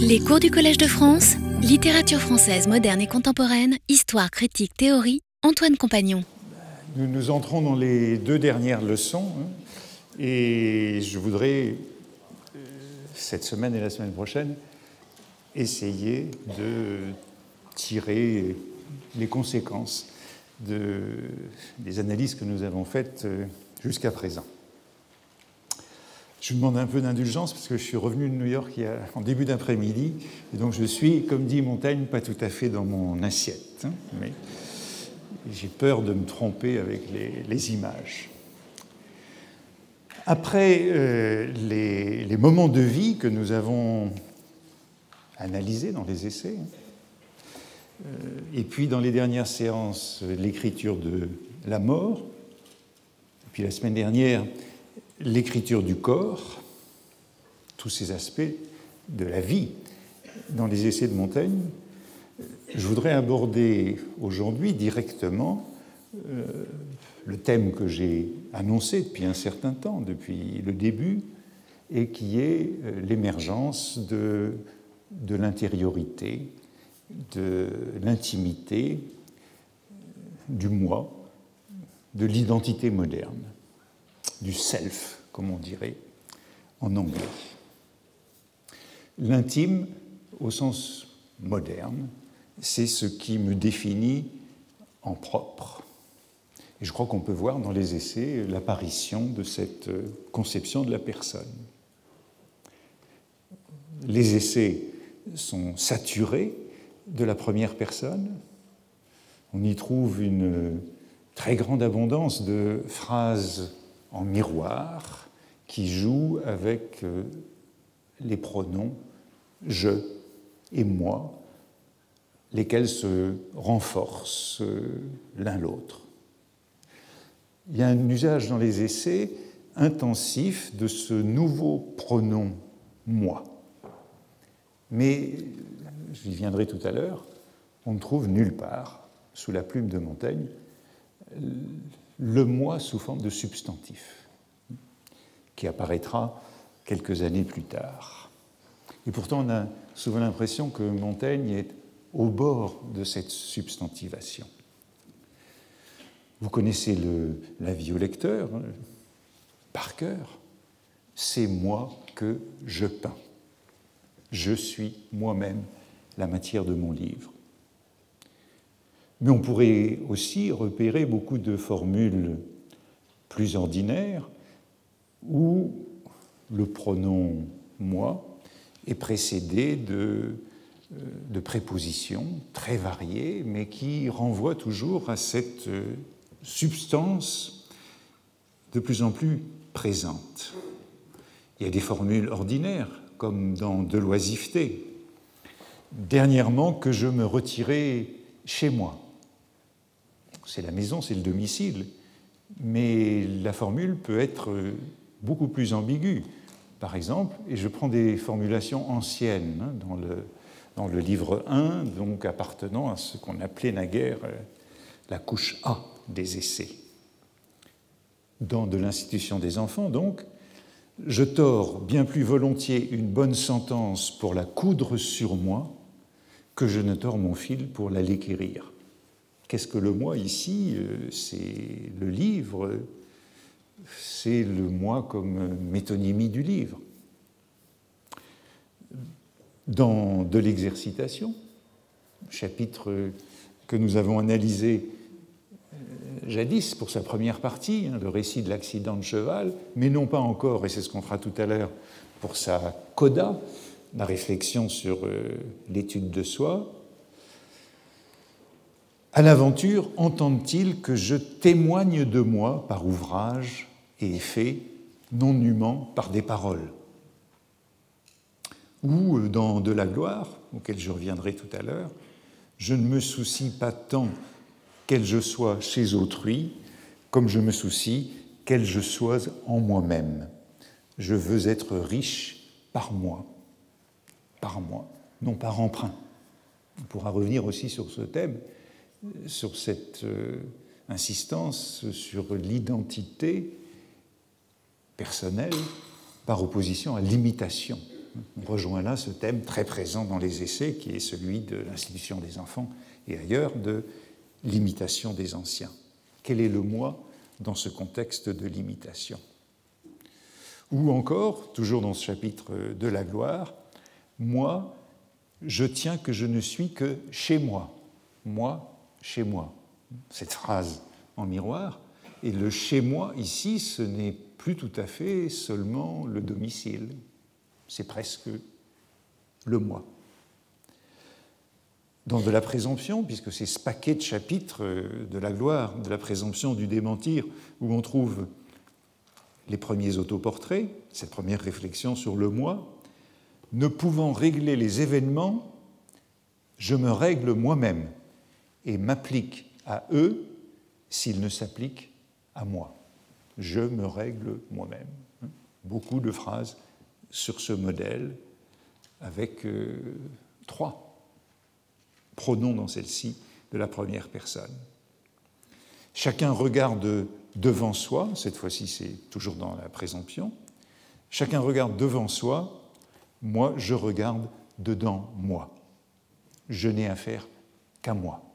Les cours du Collège de France, littérature française moderne et contemporaine, histoire, critique, théorie, Antoine Compagnon. Nous nous entrons dans les deux dernières leçons hein, et je voudrais, euh, cette semaine et la semaine prochaine, essayer de tirer les conséquences de, des analyses que nous avons faites euh, jusqu'à présent. Je vous demande un peu d'indulgence parce que je suis revenu de New York en début d'après-midi et donc je suis, comme dit Montaigne, pas tout à fait dans mon assiette. Hein, mais j'ai peur de me tromper avec les, images. Après euh, les, les, moments de vie que nous avons analysés dans les essais, euh, et puis dans les dernières séances, l'écriture de la mort, et puis la semaine dernière, l'écriture du corps, tous ces aspects de la vie dans les essais de Montaigne, je voudrais aborder aujourd'hui directement euh, le thème que j'ai annoncé depuis un certain temps, depuis le début, et qui est euh, l'émergence de, de l'intériorité, de l'intimité, du moi, de l'identité moderne du self, comme on dirait en anglais. L'intime, au sens moderne, c'est ce qui me définit en propre. Et je crois qu'on peut voir dans les essais l'apparition de cette conception de la personne. Les essais sont saturés de la première personne. On y trouve une très grande abondance de phrases en miroir qui joue avec euh, les pronoms je et moi, lesquels se renforcent euh, l'un l'autre. Il y a un usage dans les essais intensif de ce nouveau pronom moi. Mais, j'y viendrai tout à l'heure, on ne trouve nulle part, sous la plume de Montaigne, le moi sous forme de substantif, qui apparaîtra quelques années plus tard. Et pourtant, on a souvent l'impression que Montaigne est au bord de cette substantivation. Vous connaissez l'avis au lecteur hein, par cœur. C'est moi que je peins. Je suis moi-même la matière de mon livre. Mais on pourrait aussi repérer beaucoup de formules plus ordinaires où le pronom moi est précédé de, euh, de prépositions très variées, mais qui renvoient toujours à cette euh, substance de plus en plus présente. Il y a des formules ordinaires, comme dans de l'oisiveté. Dernièrement, que je me retirais chez moi c'est la maison, c'est le domicile. Mais la formule peut être beaucoup plus ambiguë. Par exemple, et je prends des formulations anciennes hein, dans, le, livre 1, donc appartenant à ce qu'on appelait naguère euh, la couche A des essais. Dans de l'institution des enfants, donc, je tords bien plus volontiers une bonne sentence pour la coudre sur moi que je ne tords mon fil pour la l'équérir. Qu'est-ce que le moi ici euh, C'est le livre, c'est le moi comme métonymie du livre. Dans de l'exercitation, chapitre que nous avons analysé euh, jadis pour sa première partie, hein, le récit de l'accident de cheval, mais non pas encore, et c'est ce qu'on fera tout à l'heure, pour sa coda, la réflexion sur euh, l'étude de soi, à l'aventure, entendent-ils que je témoigne de moi par ouvrage et effet, non nûment par des paroles Ou euh, dans De la gloire, auquel je reviendrai tout à l'heure, je ne me soucie pas tant qu'elle je sois chez autrui, comme je me soucie qu'elle je en moi-même. Je veux être riche par moi, par moi, non par emprunt. On pourra revenir aussi sur ce thème sur cette euh, insistance sur l'identité personnelle par opposition à l'imitation On rejoint là ce thème très présent dans les essais qui est celui de l'institution des enfants et ailleurs de l'imitation des anciens. Quel est le moi dans ce contexte de l'imitation? Ou encore, toujours dans ce chapitre de la gloire, moi, je tiens que je ne suis que chez moi. Moi, chez moi. Cette phrase en miroir. Et le chez moi, ici, ce n'est plus tout à fait seulement le domicile. C'est presque le moi dans de la présomption, puisque c'est ce paquet de chapitres euh, de la gloire, de la présomption, du démentir, où on trouve les premiers autoportraits, cette première réflexion sur le moi, ne pouvant régler les événements, je me règle moi-même et m'applique à eux s'ils ne s'appliquent à moi. Je me règle moi-même. Beaucoup de phrases sur ce modèle avec euh, trois pronom dans celle-ci de la première personne. Chacun regarde devant soi, cette fois-ci c'est toujours dans la présomption, chacun regarde devant soi, moi je regarde dedans moi. Je n'ai affaire qu'à moi.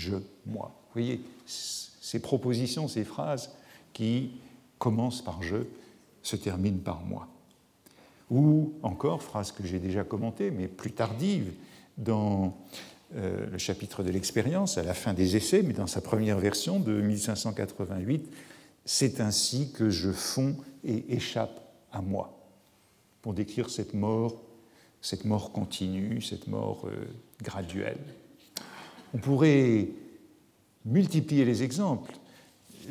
Je, moi. Vous voyez, ces propositions, ces phrases qui commencent par je, se terminent par moi. Ou encore, phrase que j'ai déjà commentée, mais plus tardive, dans euh, le chapitre de l'expérience, à la fin des essais, mais dans sa première version de 1588, c'est ainsi que je fonds et échappe à moi, pour décrire cette mort, cette mort continue, cette mort euh, graduelle. On pourrait multiplier les exemples.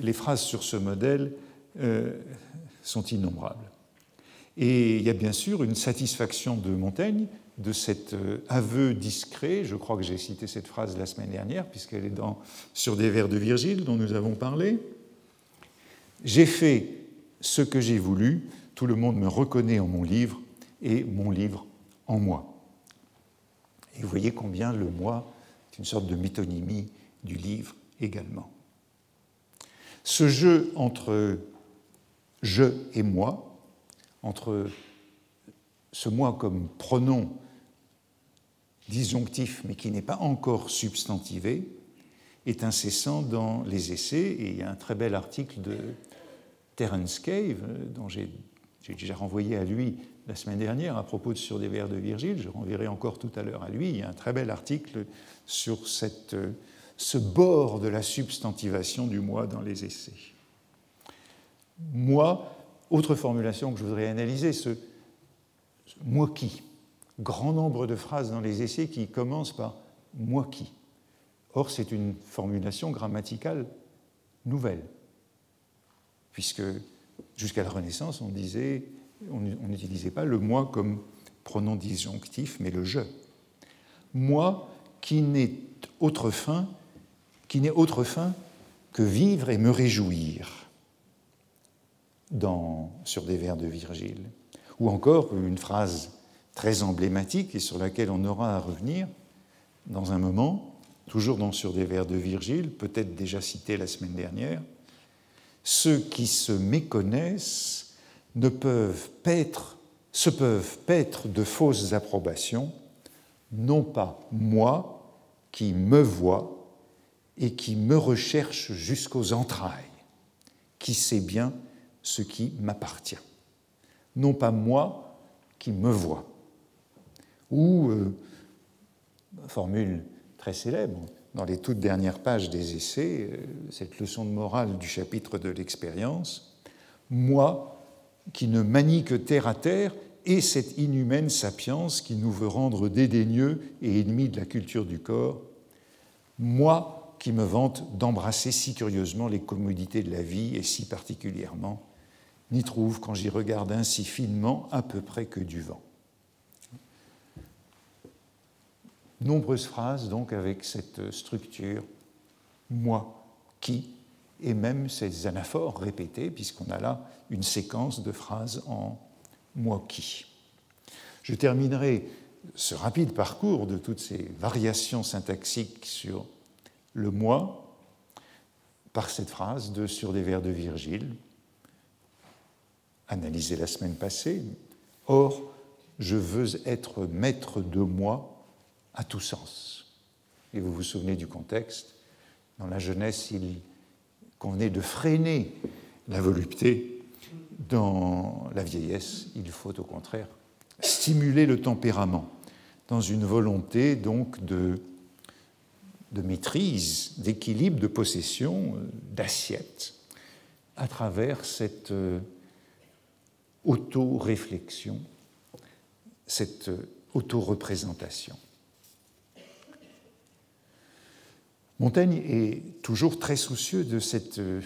Les phrases sur ce modèle euh, sont innombrables. Et il y a bien sûr une satisfaction de Montaigne de cet euh, aveu discret. Je crois que j'ai cité cette phrase la semaine dernière, puisqu'elle est dans, sur des vers de Virgile dont nous avons parlé. J'ai fait ce que j'ai voulu, tout le monde me reconnaît en mon livre et mon livre en moi. Et vous voyez combien le moi une sorte de métonymie du livre également. Ce jeu entre je et moi, entre ce moi comme pronom disjonctif mais qui n'est pas encore substantivé, est incessant dans les essais. Et il y a un très bel article de Terence Cave, dont j'ai déjà renvoyé à lui la semaine dernière à propos de Sur des vers de Virgile, je renverrai encore tout à l'heure à lui. Il y a un très bel article sur cette, ce bord de la substantivation du moi dans les essais. Moi, autre formulation que je voudrais analyser, ce moi qui grand nombre de phrases dans les essais qui commencent par moi qui. Or, c'est une formulation grammaticale nouvelle, puisque jusqu'à la Renaissance, on disait, on n'utilisait pas le moi comme pronom disjonctif, mais le je. Moi qui n'est autre fin, qui n'est autre fin que vivre et me réjouir dans, sur des vers de Virgile. Ou encore une phrase très emblématique et sur laquelle on aura à revenir dans un moment, toujours dans Sur des vers de Virgile, peut-être déjà cité la semaine dernière. Ceux qui se méconnaissent ne peuvent paître, se peuvent paître de fausses approbations, non pas moi qui me vois et qui me recherche jusqu'aux entrailles, qui sait bien ce qui m'appartient. Non pas moi qui me vois, ou, euh, formule très célèbre, dans les toutes dernières pages des essais, euh, cette leçon de morale du chapitre de l'expérience, moi qui ne manie que terre à terre, et cette inhumaine sapience qui nous veut rendre dédaigneux et ennemis de la culture du corps, moi qui me vante d'embrasser si curieusement les commodités de la vie et si particulièrement, n'y trouve quand j'y regarde ainsi finement à peu près que du vent. Nombreuses phrases donc avec cette structure moi qui et même ces anaphores répétés puisqu'on a là une séquence de phrases en moi qui. Je terminerai ce rapide parcours de toutes ces variations syntaxiques sur le moi par cette phrase de Sur des vers de Virgile, analysée la semaine passée. Or, Je veux être maître de moi à tout sens. Et vous vous souvenez du contexte. Dans la jeunesse, il convenait de freiner la volupté. Dans la vieillesse, il faut au contraire stimuler le tempérament dans une volonté donc de, de maîtrise, d'équilibre, de possession, d'assiette, à travers cette euh, auto-réflexion, cette euh, auto-représentation. Montaigne est toujours très soucieux de cette, euh,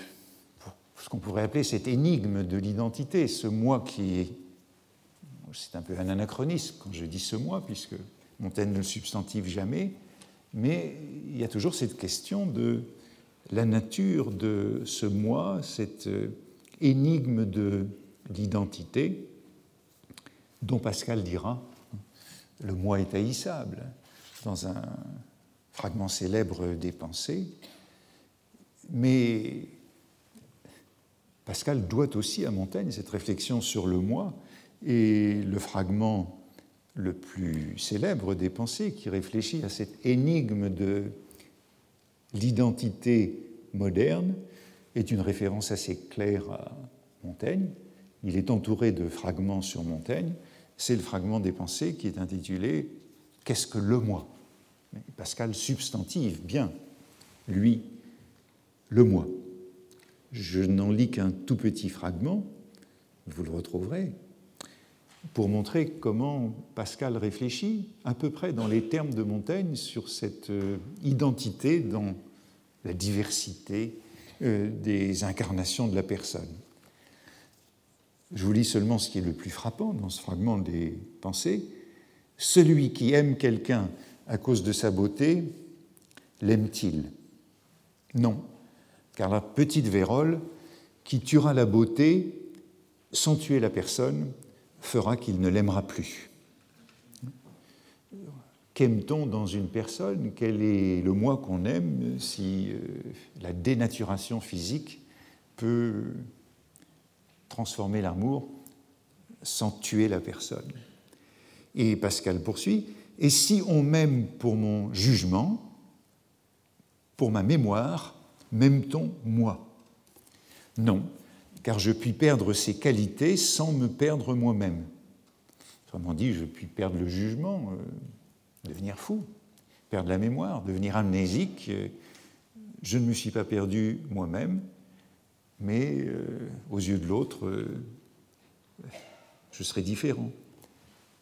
ce qu'on pourrait appeler cette énigme de l'identité, ce moi qui est, c'est un peu un anachronisme quand je dis ce moi, puisque Montaigne ne le substantive jamais, mais il y a toujours cette question de la nature de ce moi, cette euh, énigme de l'identité, dont Pascal dira le moi est haïssable dans un fragment célèbre des pensées, mais Pascal doit aussi à Montaigne cette réflexion sur le moi, et le fragment le plus célèbre des pensées qui réfléchit à cette énigme de l'identité moderne est une référence assez claire à Montaigne. Il est entouré de fragments sur Montaigne. C'est le fragment des pensées qui est intitulé Qu'est-ce que le moi? Pascal substantive bien, lui, le moi. Je n'en lis qu'un tout petit fragment, vous le retrouverez, pour montrer comment Pascal réfléchit à peu près dans les termes de Montaigne sur cette euh, identité dans la diversité euh, des incarnations de la personne. Je vous lis seulement ce qui est le plus frappant dans ce fragment des pensées. Celui qui aime quelqu'un à cause de sa beauté, l'aime-t-il? Non, car la petite vérole qui tuera la beauté sans tuer la personne fera qu'il ne l'aimera plus. Qu'aime-t-on dans une personne? Quel est le moi qu'on aime si euh, la dénaturation physique peut transformer l'amour sans tuer la personne? Et Pascal poursuit, et si on m'aime pour mon jugement, pour ma mémoire, m'aime-t-on moi? Non, car je puis perdre ces qualités sans me perdre moi-même. Autrement dit, je puis perdre le jugement, euh, devenir fou, perdre la mémoire, devenir amnésique. Euh, je ne me suis pas perdu moi-même, mais euh, aux yeux de l'autre, je serai différent.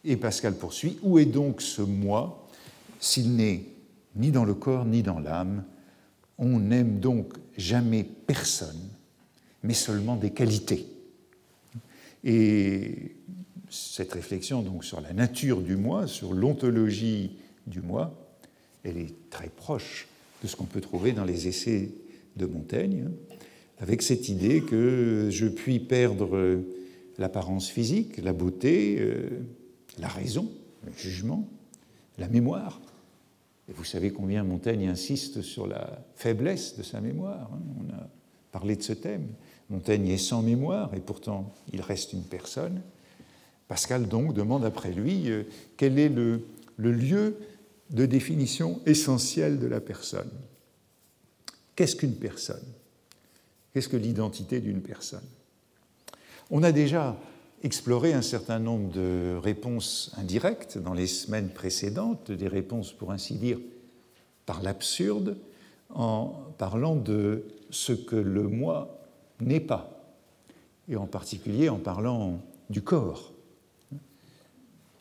Et Pascal poursuit, où est donc ce moi s'il n'est ni dans le corps ni dans l'âme? On n'aime donc jamais personne mais seulement des qualités. Et cette réflexion donc sur la nature du moi, sur l'ontologie du moi, elle est très proche de ce qu'on peut trouver dans les essais de Montaigne, avec cette idée que je puis perdre l'apparence physique, la beauté, euh, la raison, le jugement, la mémoire. Et vous savez combien Montaigne insiste sur la faiblesse de sa mémoire. Hein. On a parlé de ce thème. Montaigne est sans mémoire et pourtant il reste une personne. Pascal donc demande après lui euh, quel est le, lieu de définition essentielle de la personne? Qu'est-ce qu'une personne? Qu'est-ce que l'identité d'une personne? On a déjà exploré un certain nombre de réponses indirectes dans les semaines précédentes, des réponses pour ainsi dire par l'absurde, en parlant de ce que le moi n'est pas, et en particulier en parlant du corps.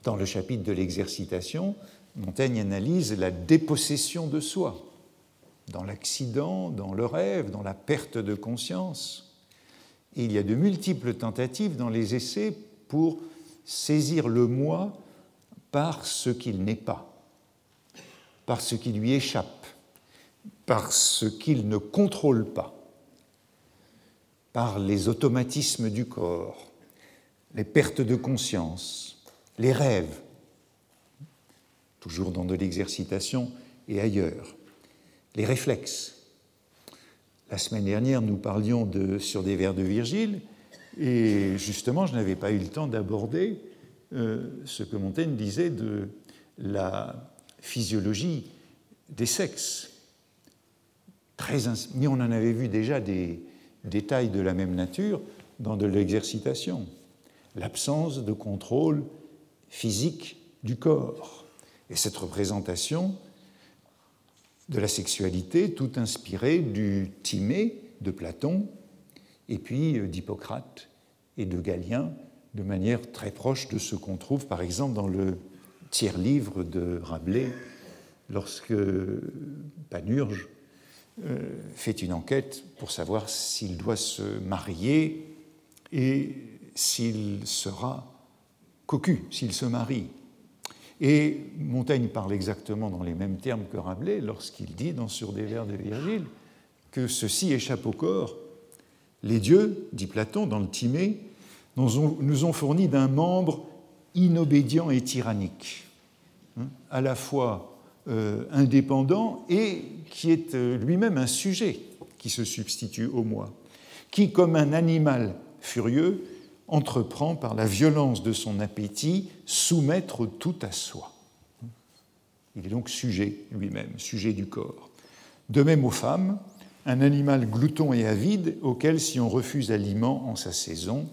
Dans le chapitre de l'exercitation, Montaigne analyse la dépossession de soi, dans l'accident, dans le rêve, dans la perte de conscience. Il y a de multiples tentatives dans les essais pour saisir le moi par ce qu'il n'est pas, par ce qui lui échappe, par ce qu'il ne contrôle pas par les automatismes du corps, les pertes de conscience, les rêves, toujours dans de l'exercitation et ailleurs, les réflexes. La semaine dernière, nous parlions sur des vers de Virgile, et justement, je n'avais pas eu le temps d'aborder euh, ce que Montaigne disait de la physiologie des sexes. Très mais on en avait vu déjà des détails de la même nature dans de l'exercitation. L'absence de contrôle physique du corps. Et cette représentation de la sexualité, tout inspirée du Timée de Platon, et puis euh, d'Hippocrate et de Galien, de manière très proche de ce qu'on trouve par exemple dans le tiers livre de Rabelais, lorsque Panurge euh, fait une enquête pour savoir s'il doit se marier et s'il sera cocu, s'il se marie. Et Montaigne parle exactement dans les mêmes termes que Rabelais lorsqu'il dit dans Sur des vers de Virgile que ceci échappe au corps. Les dieux, dit Platon dans le Timée, nous ont fourni d'un membre inobédient et tyrannique, hein, à la fois euh, indépendant et qui est euh, lui-même un sujet qui se substitue au moi, qui, comme un animal furieux, entreprend par la violence de son appétit soumettre tout à soi. Il est donc sujet lui-même, sujet du corps. De même aux femmes, un animal glouton et avide auquel, si on refuse aliment en sa saison,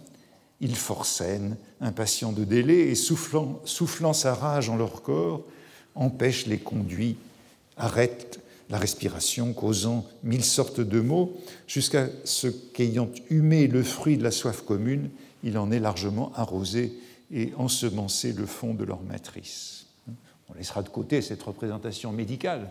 il forcène, impatient de délai et soufflant, soufflant sa rage en leur corps, empêche les conduits, arrête la respiration, causant mille sortes de maux, jusqu'à ce qu'ayant humé le fruit de la soif commune, il en ait largement arrosé et ensemencé le fond de leur matrice. On laissera de côté cette représentation médicale,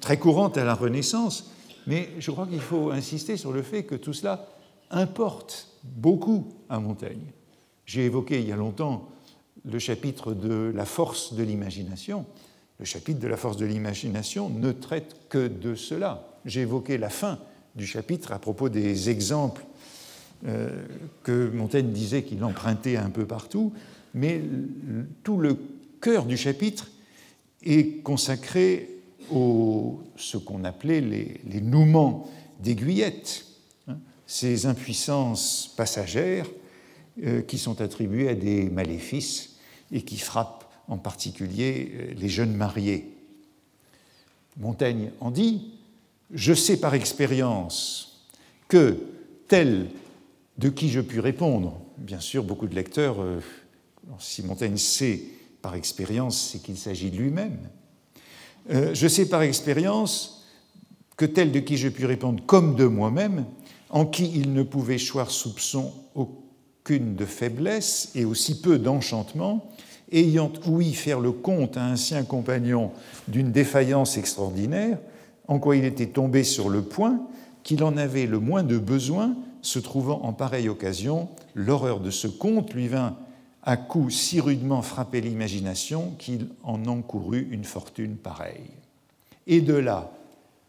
très courante à la Renaissance, mais je crois qu'il faut insister sur le fait que tout cela importe beaucoup à Montaigne. J'ai évoqué il y a longtemps le chapitre de la force de l'imagination. Le chapitre de la force de l'imagination ne traite que de cela. J'ai évoqué la fin du chapitre à propos des exemples que Montaigne disait qu'il empruntait un peu partout, mais tout le cœur du chapitre est consacré au ce qu'on appelait les, les nouements d'aiguillettes, hein, ces impuissances passagères euh, qui sont attribuées à des maléfices et qui frappent en particulier euh, les jeunes mariés. Montaigne en dit Je sais par expérience que tel de qui je puis répondre, bien sûr, beaucoup de lecteurs, euh, si Montaigne sait par expérience, c'est qu'il s'agit de lui-même. Euh, je sais par expérience que tel de qui je puis répondre comme de moi-même, en qui il ne pouvait choir soupçon aucune de faiblesse et aussi peu d'enchantement, ayant ouï faire le compte à un sien compagnon d'une défaillance extraordinaire, en quoi il était tombé sur le point qu'il en avait le moins de besoin, se trouvant en pareille occasion, l'horreur de ce conte lui vint à coup si rudement frapper l'imagination qu'il en encourut une fortune pareille. Et de là,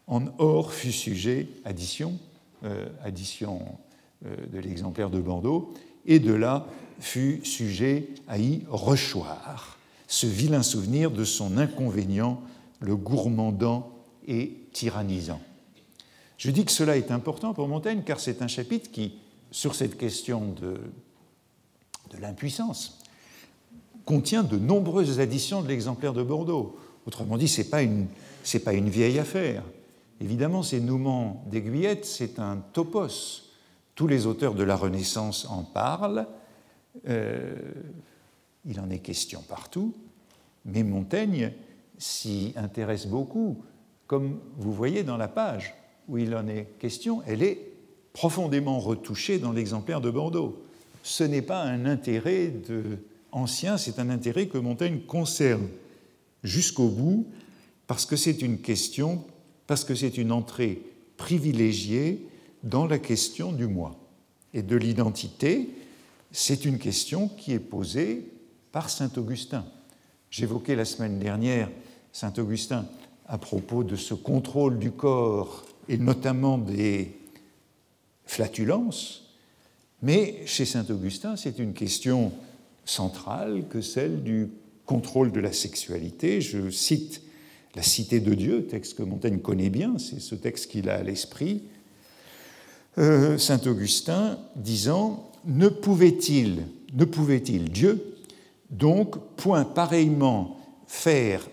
en or fut sujet, addition, euh, addition euh, de l'exemplaire de Bordeaux, et de là fut sujet à y rechoir ce vilain souvenir de son inconvénient, le gourmandant et tyrannisant. Je dis que cela est important pour Montaigne car c'est un chapitre qui, sur cette question de, de l'impuissance, contient de nombreuses additions de l'exemplaire de Bordeaux. Autrement dit, ce n'est pas, une, pas une vieille affaire. Évidemment, ces nouements d'aiguillettes, c'est un topos. Tous les auteurs de la Renaissance en parlent, euh, il en est question partout, mais Montaigne s'y intéresse beaucoup, comme vous voyez dans la page où il en est question, elle est profondément retouchée dans l'exemplaire de Bordeaux. Ce n'est pas un intérêt de, ancien, c'est un intérêt que Montaigne conserve jusqu'au bout, parce que c'est une question, parce que c'est une entrée privilégiée dans la question du moi et de l'identité, c'est une question qui est posée par Saint Augustin. J'évoquais la semaine dernière Saint Augustin à propos de ce contrôle du corps et notamment des flatulences, mais chez Saint Augustin, c'est une question centrale que celle du contrôle de la sexualité. Je cite La Cité de Dieu, texte que Montaigne connaît bien, c'est ce texte qu'il a à l'esprit. Euh, Saint Augustin disant ne pouvait-il, ne pouvait-il Dieu Donc, point pareillement faire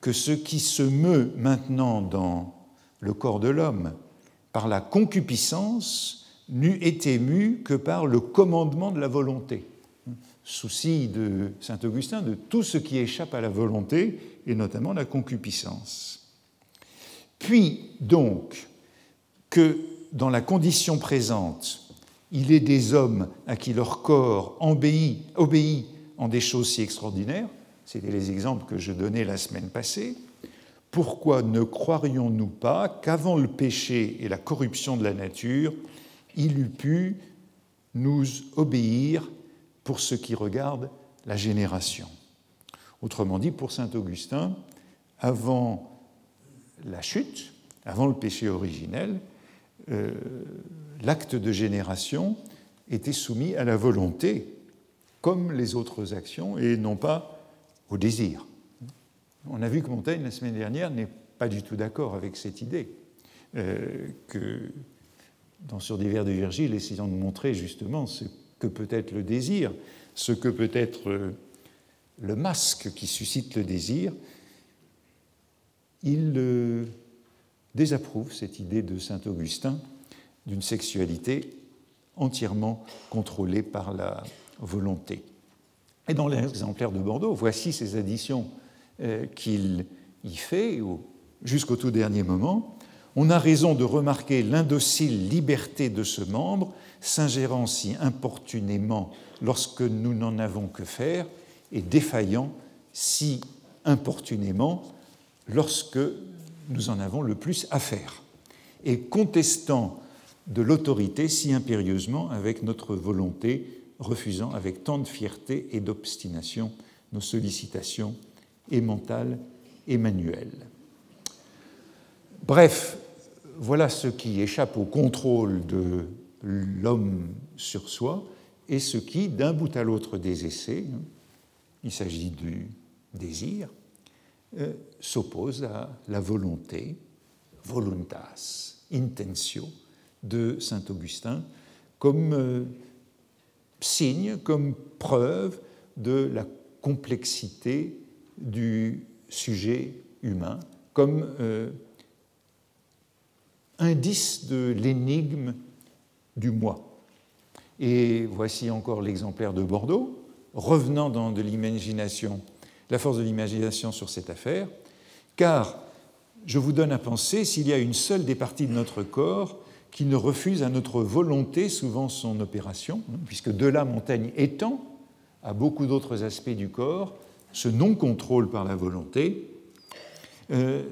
que ce qui se meut maintenant dans le corps de l'homme par la concupiscence n'eût été mu que par le commandement de la volonté. Souci de saint Augustin de tout ce qui échappe à la volonté, et notamment la concupiscence. Puis donc que dans la condition présente, il est des hommes à qui leur corps obéit, obéit en des choses si extraordinaires, c'était les exemples que je donnais la semaine passée, pourquoi ne croirions-nous pas qu'avant le péché et la corruption de la nature, il eût pu nous obéir pour ce qui regarde la génération? Autrement dit, pour saint Augustin, avant la chute, avant le péché originel, euh, l'acte de génération était soumis à la volonté, comme les autres actions, et non pas au désir. On a vu que Montaigne, la semaine dernière, n'est pas du tout d'accord avec cette idée, euh, que dans Sur des vers de Virgile, essayant de montrer justement ce que peut être le désir, ce que peut être euh, le masque qui suscite le désir, il euh, désapprouve cette idée de saint Augustin d'une sexualité entièrement contrôlée par la volonté. Et dans l'exemplaire de Bordeaux, voici ces additions euh, qu'il y fait jusqu'au tout dernier moment. On a raison de remarquer l'indocile liberté de ce membre, s'ingérant si importunément lorsque nous n'en avons que faire, et défaillant si importunément lorsque nous en avons le plus à faire, et contestant de l'autorité si impérieusement avec notre volonté, refusant avec tant de fierté et d'obstination nos sollicitations et mentales et manuelles. Bref, voilà ce qui échappe au contrôle de l'homme sur soi et ce qui, d'un bout à l'autre des essais, il s'agit du désir, euh, s'oppose à la volonté, voluntas, intentio, de saint Augustin, comme euh, signe, comme preuve de la complexité du sujet humain, comme euh, indice de l'énigme du moi. Et voici encore l'exemplaire de Bordeaux, revenant dans de l'imagination, la force de l'imagination sur cette affaire, car je vous donne à penser s'il y a une seule des parties de notre corps qui ne refuse à notre volonté souvent son opération, hein, puisque de là Montaigne étend à beaucoup d'autres aspects du corps ce non-contrôle par la volonté, euh,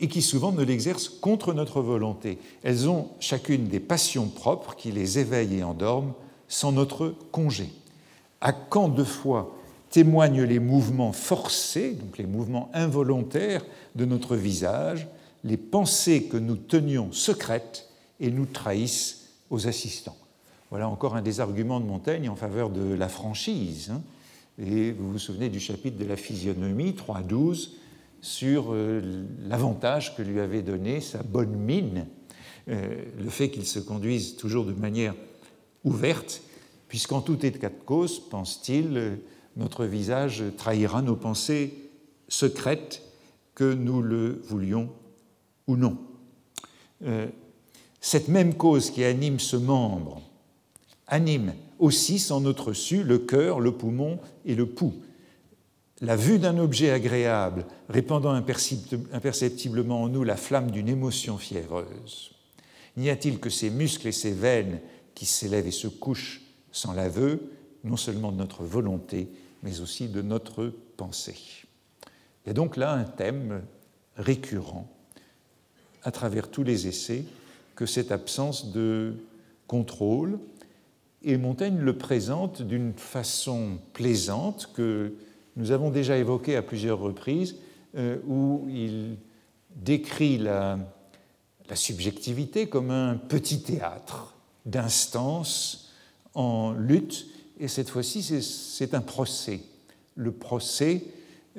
et qui souvent ne l'exercent contre notre volonté. Elles ont chacune des passions propres qui les éveillent et endorment sans notre congé. À quand de fois témoignent les mouvements forcés, donc les mouvements involontaires de notre visage, les pensées que nous tenions secrètes et nous trahissent aux assistants. Voilà encore un des arguments de Montaigne en faveur de la franchise. Hein. Et vous vous souvenez du chapitre de la physionomie 3.12 sur euh, l'avantage que lui avait donné sa bonne mine, euh, le fait qu'il se conduise toujours de manière ouverte, puisqu'en tout état de cause, pense-t-il, euh, notre visage trahira nos pensées secrètes, que nous le voulions ou non. Cette même cause qui anime ce membre anime aussi, sans notre su, le cœur, le poumon et le pouls. La vue d'un objet agréable répandant imperceptiblement en nous la flamme d'une émotion fiévreuse. N'y a-t-il que ces muscles et ces veines qui s'élèvent et se couchent sans l'aveu, non seulement de notre volonté, mais aussi de notre pensée? Il y a donc là un thème récurrent à travers tous les essais que cette absence de contrôle, et Montaigne le présente d'une façon plaisante que nous avons déjà évoquée à plusieurs reprises, euh, où il décrit la, subjectivité comme un petit théâtre d'instances en lutte, et cette fois-ci c'est un procès, le procès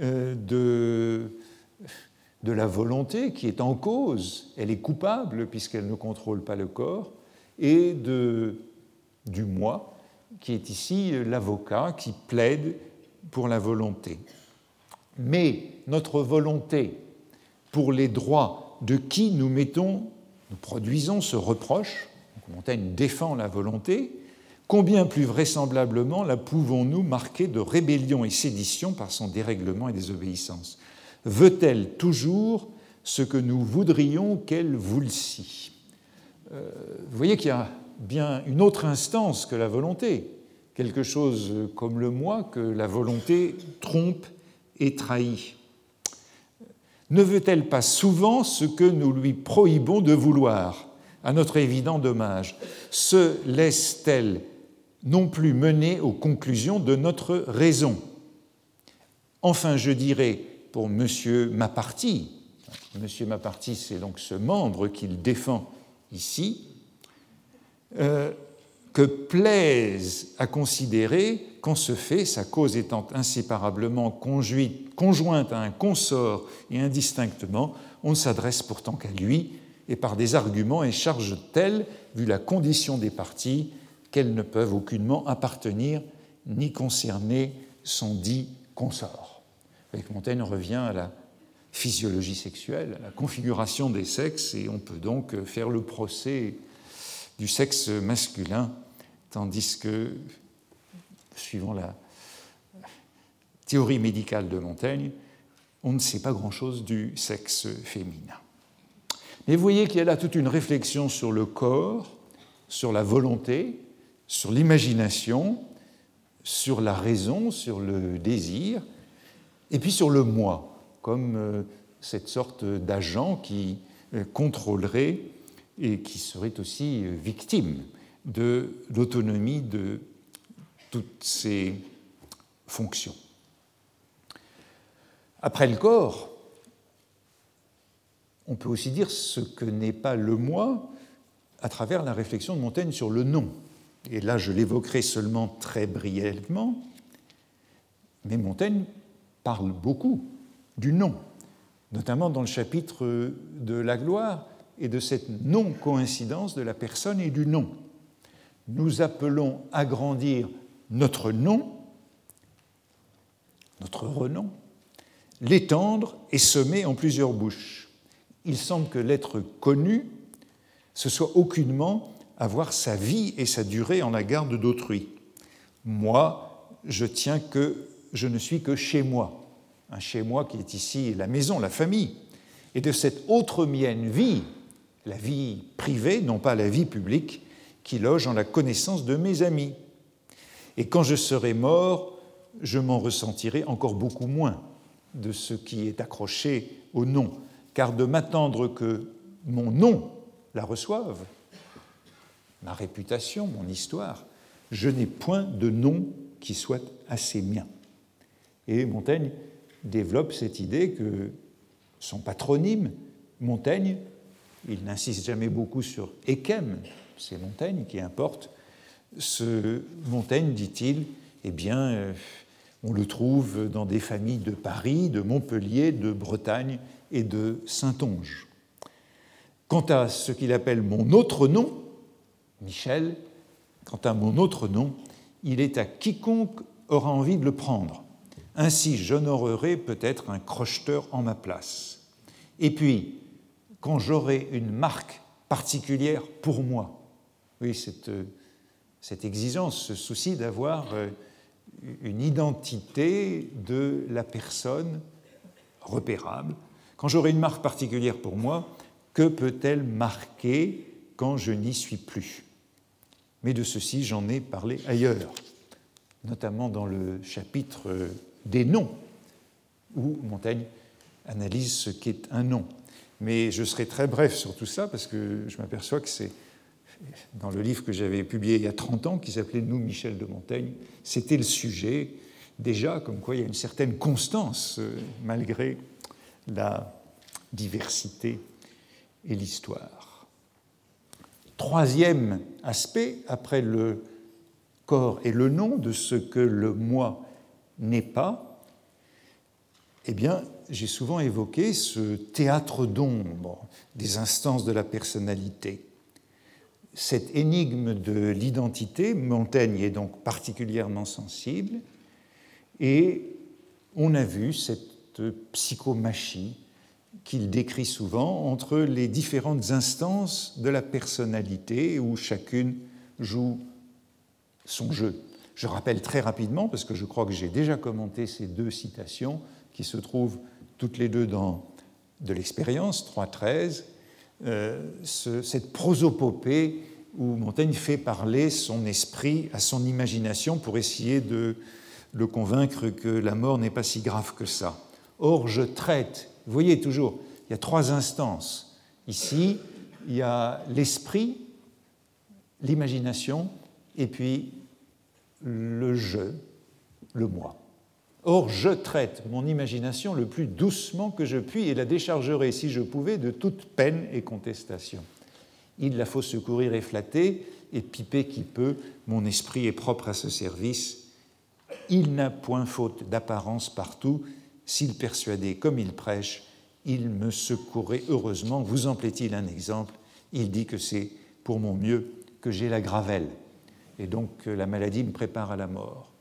euh, de, de la volonté qui est en cause, elle est coupable puisqu'elle ne contrôle pas le corps, et du moi, qui est ici l'avocat qui plaide pour la volonté. Mais notre volonté pour les droits de qui nous mettons, nous produisons ce reproche, Montaigne défend la volonté, combien plus vraisemblablement la pouvons-nous marquer de rébellion et sédition par son dérèglement et désobéissance? Veut-elle toujours ce que nous voudrions qu'elle voulsît euh, Vous voyez qu'il y a bien une autre instance que la volonté, quelque chose comme le moi que la volonté trompe et trahit. Ne veut-elle pas souvent ce que nous lui prohibons de vouloir, à notre évident dommage Se laisse-t-elle non plus mener aux conclusions de notre raison? Enfin, je dirais pour M. Maparty, M. Maparty, c'est donc ce membre qu'il défend ici, euh, que plaise à considérer qu'en ce fait, sa cause étant inséparablement conjointe à un consort et indistinctement, on ne s'adresse pourtant qu'à lui, et par des arguments et charges telles, vu la condition des parties, qu'elles ne peuvent aucunement appartenir ni concerner son dit consort. Montaigne, on revient à la physiologie sexuelle, à la configuration des sexes, et on peut donc faire le procès du sexe masculin, tandis que, suivant la théorie médicale de Montaigne, on ne sait pas grand-chose du sexe féminin. Mais vous voyez qu'il y a là toute une réflexion sur le corps, sur la volonté, sur l'imagination, sur la raison, sur le désir, et puis sur le moi, comme euh, cette sorte d'agent qui euh, contrôlerait et qui serait aussi euh, victime de l'autonomie de toutes ces fonctions. Après le corps, on peut aussi dire ce que n'est pas le moi à travers la réflexion de Montaigne sur le nom. Et là, je l'évoquerai seulement très brièvement, mais Montaigne parle beaucoup du nom, notamment dans le chapitre de la gloire, et de cette non-coïncidence de la personne et du nom. Nous appelons à grandir notre nom, notre renom, l'étendre et semer en plusieurs bouches. Il semble que l'être connu, ce soit aucunement avoir sa vie et sa durée en la garde d'autrui. Moi, je tiens que je ne suis que chez moi, un chez moi qui est ici la maison, la famille. Et de cette autre mienne vie, la vie privée, non pas la vie publique, qui loge en la connaissance de mes amis. Et quand je serai mort, je m'en ressentirai encore beaucoup moins de ce qui est accroché au nom, car de m'attendre que mon nom la reçoive, ma réputation, mon histoire, je n'ai point de nom qui soit assez mien. Et Montaigne développe cette idée que son patronyme, Montaigne, il n'insiste jamais beaucoup sur Ekem, c'est Montaigne qui importe. Ce Montaigne, dit-il, eh bien, euh, on le trouve dans des familles de Paris, de Montpellier, de Bretagne et de Saintonge. Quant à ce qu'il appelle mon autre nom, Michel, quant à mon autre nom, il est à quiconque aura envie de le prendre. Ainsi, j'honorerai peut-être un crocheteur en ma place. Et puis, quand j'aurai une marque particulière pour moi. Oui, cette, cette exigence, ce souci d'avoir euh, une identité de la personne repérable. Quand j'aurai une marque particulière pour moi, que peut-elle marquer quand je n'y suis plus? Mais de ceci, j'en ai parlé ailleurs, notamment dans le chapitre des noms, où Montaigne analyse ce qu'est un nom. Mais je serai très bref sur tout ça parce que je m'aperçois que c'est dans le livre que j'avais publié il y a 30 ans, qui s'appelait Nous, Michel de Montaigne, c'était le sujet, déjà, comme quoi il y a une certaine constance euh, malgré la diversité et l'histoire. Troisième aspect, après le corps et le nom de ce que le moi n'est pas, eh bien, j'ai souvent évoqué ce théâtre d'ombre des instances de la personnalité. Cette énigme de l'identité, Montaigne est donc particulièrement sensible, Et on a vu cette psychomachie qu'il décrit souvent entre les différentes instances de la personnalité où chacune joue son jeu. Je rappelle très rapidement, parce que je crois que j'ai déjà commenté ces deux citations qui se trouvent toutes les deux dans de l'expérience, 3.13, euh, cette prosopopée où Montaigne fait parler son esprit à son imagination pour essayer de le convaincre que la mort n'est pas si grave que ça. Or, je traite, vous voyez toujours, il y a trois instances. Ici, il y a l'esprit, l'imagination, et puis le je, le moi. Or, je traite mon imagination le plus doucement que je puis et la déchargerai, si je pouvais, de toute peine et contestation. Il la faut secourir et flatter, et piper qui peut, mon esprit est propre à ce service. Il n'a point faute d'apparence partout, s'il persuadait comme il prêche, il me secourait heureusement. Vous en plaît-il un exemple? Il dit que c'est pour mon mieux que j'ai la gravelle, et donc la maladie me prépare à la mort.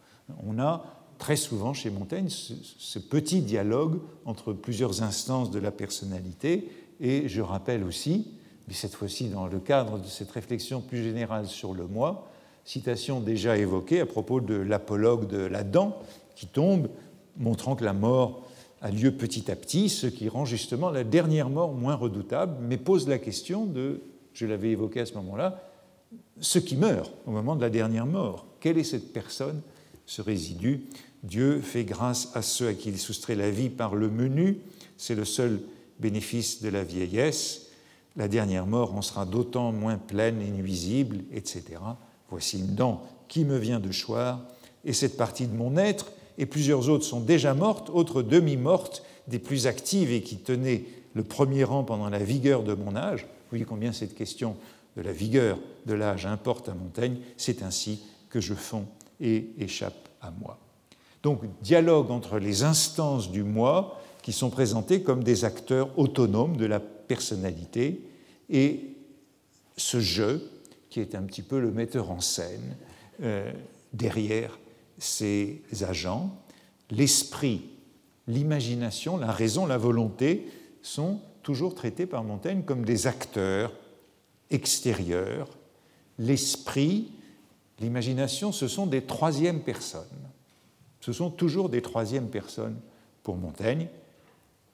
On a très souvent chez Montaigne ce, petit dialogue entre plusieurs instances de la personnalité, et je rappelle aussi, mais cette fois-ci dans le cadre de cette réflexion plus générale sur le moi, citation déjà évoquée à propos de l'apologue de la dent qui tombe, montrant que la mort a lieu petit à petit, ce qui rend justement la dernière mort moins redoutable, mais pose la question de, je l'avais évoqué à ce moment-là, ce qui meurt au moment de la dernière mort. Quelle est cette personne, ce résidu? Dieu fait grâce à ceux à qui il soustrait la vie par le menu, c'est le seul bénéfice de la vieillesse. La dernière mort en sera d'autant moins pleine et nuisible, etc. Voici une dent qui me vient de choir, et cette partie de mon être, et plusieurs autres sont déjà mortes, autres demi-mortes, des plus actives et qui tenaient le premier rang pendant la vigueur de mon âge. Vous voyez combien cette question de la vigueur de l'âge importe à Montaigne, c'est ainsi que je fonds et échappe à moi. Donc dialogue entre les instances du moi qui sont présentées comme des acteurs autonomes de la personnalité et ce jeu qui est un petit peu le metteur en scène euh, derrière ces agents. L'esprit, l'imagination, la raison, la volonté sont toujours traités par Montaigne comme des acteurs extérieurs. L'esprit, l'imagination, ce sont des troisièmes personnes ce sont toujours des troisièmes personnes pour Montaigne.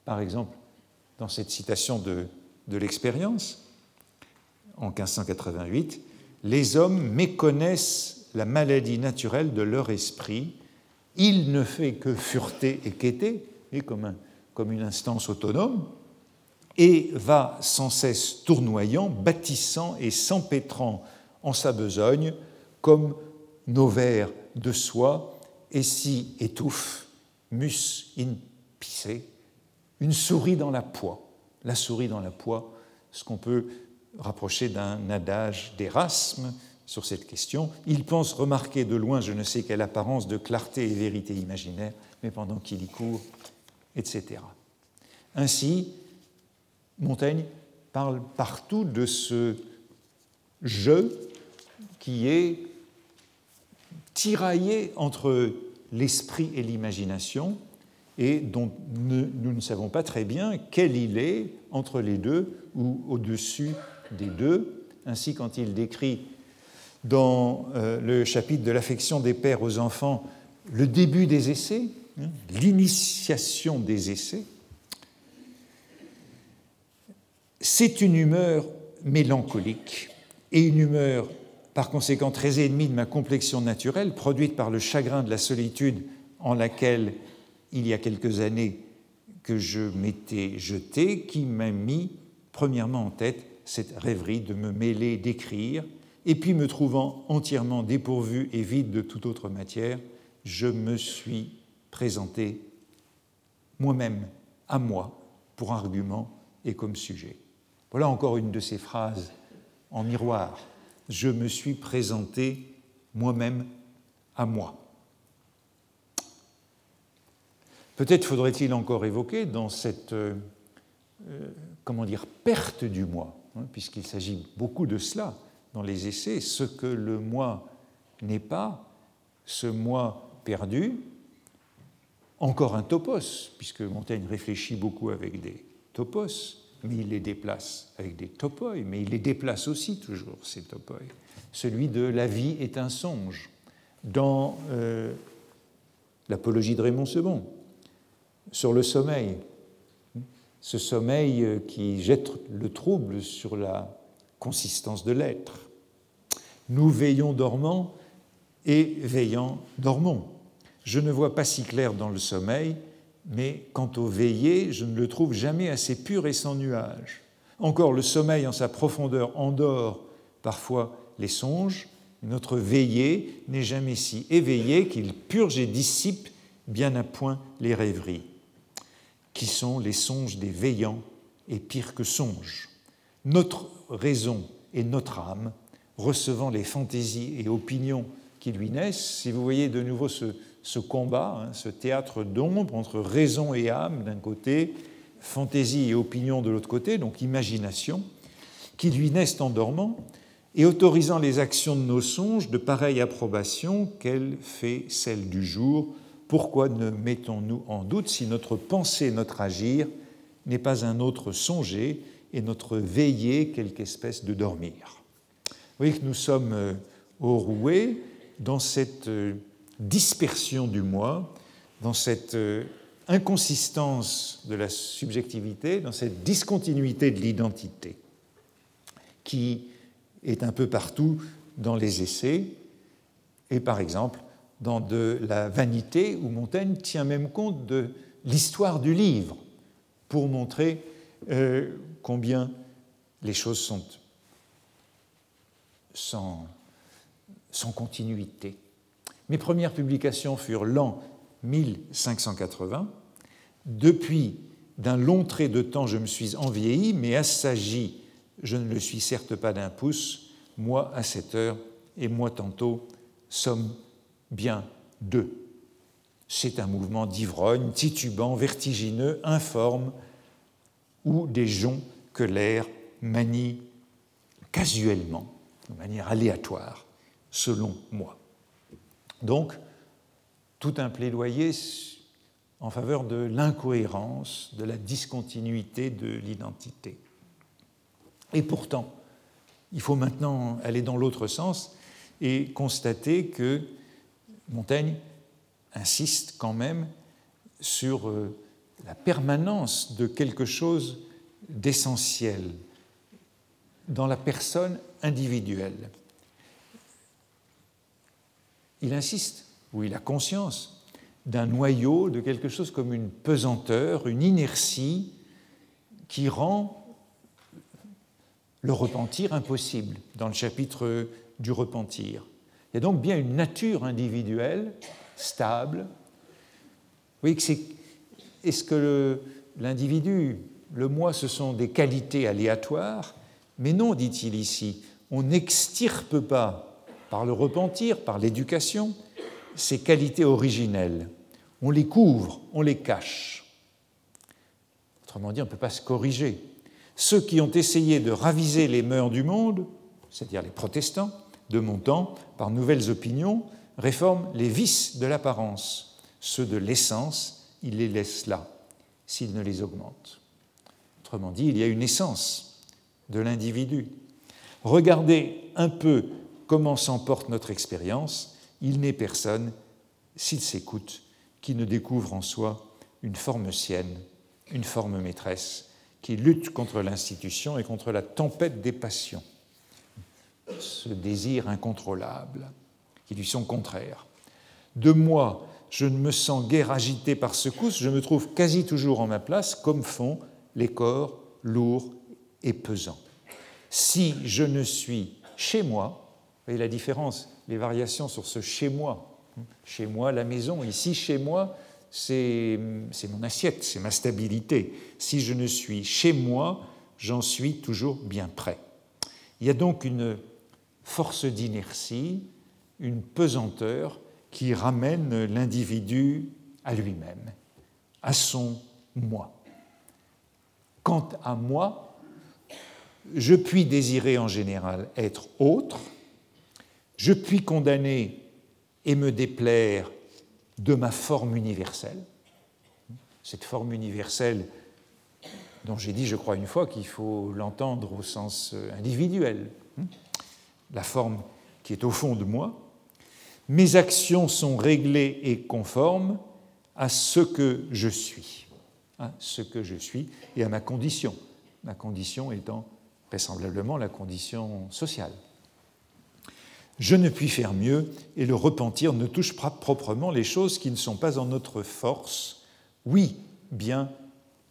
Par exemple, dans cette citation de, de l'expérience, en 1588, les hommes méconnaissent la maladie naturelle de leur esprit, il ne fait que fureter et quêter, et comme une instance autonome, et va sans cesse tournoyant, bâtissant et s'empêtrant en sa besogne, comme nos vers de soie et si étouffe, mus in pisse, une souris dans la poix. La souris dans la poix, ce qu'on peut rapprocher d'un adage d'Erasme sur cette question. Il pense remarquer de loin je ne sais quelle apparence de clarté et vérité imaginaire, mais pendant qu'il y court, etc. Ainsi, Montaigne parle partout de ce jeu qui est tiraillé entre l'esprit et l'imagination, et dont nous ne savons pas très bien quel il est entre les deux ou au-dessus des deux. Ainsi, quand il décrit dans euh, le chapitre de l'affection des pères aux enfants le début des essais, hein, l'initiation des essais, c'est une humeur mélancolique et une humeur par conséquent très ennemi de ma complexion naturelle, produite par le chagrin de la solitude en laquelle, il y a quelques années, que je m'étais jeté, qui m'a mis premièrement en tête cette rêverie de me mêler, d'écrire, et puis me trouvant entièrement dépourvu et vide de toute autre matière, je me suis présenté moi-même à moi pour argument et comme sujet. Voilà encore une de ces phrases en miroir je me suis présenté moi-même à moi. Peut-être faudrait-il encore évoquer dans cette euh, euh, comment dire, perte du moi, hein, puisqu'il s'agit beaucoup de cela dans les essais, ce que le moi n'est pas, ce moi perdu, encore un topos, puisque Montaigne réfléchit beaucoup avec des topos, mais il les déplace avec des topoi, mais il les déplace aussi toujours, ces topoi. Celui de la vie est un songe, dans euh, l'apologie de Raymond Sebon, sur le sommeil, ce sommeil euh, qui jette le trouble sur la consistance de l'être. Nous veillons dormant et veillant dormons. Je ne vois pas si clair dans le sommeil, mais quant au veiller, je ne le trouve jamais assez pur et sans nuage. Encore, le sommeil en sa profondeur endort parfois les songes, notre veillée n'est jamais si éveillé qu'il purge et dissipe bien à point les rêveries, qui sont les songes des veillants et pire que songes? Notre raison et notre âme, recevant les fantaisies et opinions qui lui naissent, si vous voyez de nouveau ce, ce combat, hein, ce théâtre d'ombre entre raison et âme d'un côté, fantaisie et opinion de l'autre côté, donc imagination, qui lui naissent en dormant, et autorisant les actions de nos songes de pareille approbation qu'elle fait celle du jour. Pourquoi ne mettons-nous en doute si notre pensée, notre agir n'est pas un autre songer et notre veiller quelque espèce de dormir? Vous voyez que nous sommes euh, au rouet dans cette euh, dispersion du moi, dans cette euh, inconsistance de la subjectivité, dans cette discontinuité de l'identité, qui est un peu partout dans les essais, et par exemple dans de la vanité, où Montaigne tient même compte de l'histoire du livre, pour montrer euh, combien les choses sont sans, sans continuité. Mes premières publications furent l'an 1580. Depuis, d'un long trait de temps, je me suis envieilli, mais assagi, je ne le suis certes pas d'un pouce, moi à cette heure et moi tantôt, sommes bien deux. C'est un mouvement d'ivrogne, titubant, vertigineux, informe, ou des joncs que l'air manie casuellement, de manière aléatoire, selon moi. Donc, tout un plaidoyer en faveur de l'incohérence, de la discontinuité de l'identité. Et pourtant, il faut maintenant aller dans l'autre sens et constater que Montaigne insiste quand même sur euh, la permanence de quelque chose d'essentiel dans la personne individuelle il insiste, ou il a conscience d'un noyau, de quelque chose comme une pesanteur, une inertie qui rend le repentir impossible dans le chapitre du repentir. Il y a donc bien une nature individuelle stable. Vous que c'est. Est-ce que l'individu, le moi, ce sont des qualités aléatoires? Mais non, dit-il ici, on n'extirpe pas par le repentir, par l'éducation, ces qualités originelles. On les couvre, on les cache. Autrement dit, on ne peut pas se corriger. Ceux qui ont essayé de raviser les mœurs du monde, c'est-à-dire les protestants de mon temps, par nouvelles opinions, réforment les vices de l'apparence. Ceux de l'essence, ils les laissent là, s'ils ne les augmentent. Autrement dit, il y a une essence de l'individu. Regardez un peu comment s'emporte notre expérience, il n'est personne, s'il s'écoute, qui ne découvre en soi une forme sienne, une forme maîtresse, qui lutte contre l'institution et contre la tempête des passions, ce désir incontrôlable, qui lui sont contraires. De moi, je ne me sens guère agité par secousse, je me trouve quasi toujours en ma place, comme font les corps lourds et pesants. Si je ne suis chez moi, voyez la différence, les variations sur ce chez moi. Chez moi, la maison. Ici, chez moi, c'est mon assiette, c'est ma stabilité. Si je ne suis chez moi, j'en suis toujours bien prêt. Il y a donc une force d'inertie, une pesanteur qui ramène l'individu à lui-même, à son moi. Quant à moi, je puis désirer en général être autre, je puis condamner et me déplaire de ma forme universelle, cette forme universelle dont j'ai dit, je crois, une fois qu'il faut l'entendre au sens euh, individuel, hein, la forme qui est au fond de moi, mes actions sont réglées et conformes à ce que je suis, à ce que je suis et à ma condition, ma condition étant vraisemblablement la condition sociale. Je ne puis faire mieux et le repentir ne touche pas proprement les choses qui ne sont pas en notre force. Oui, bien,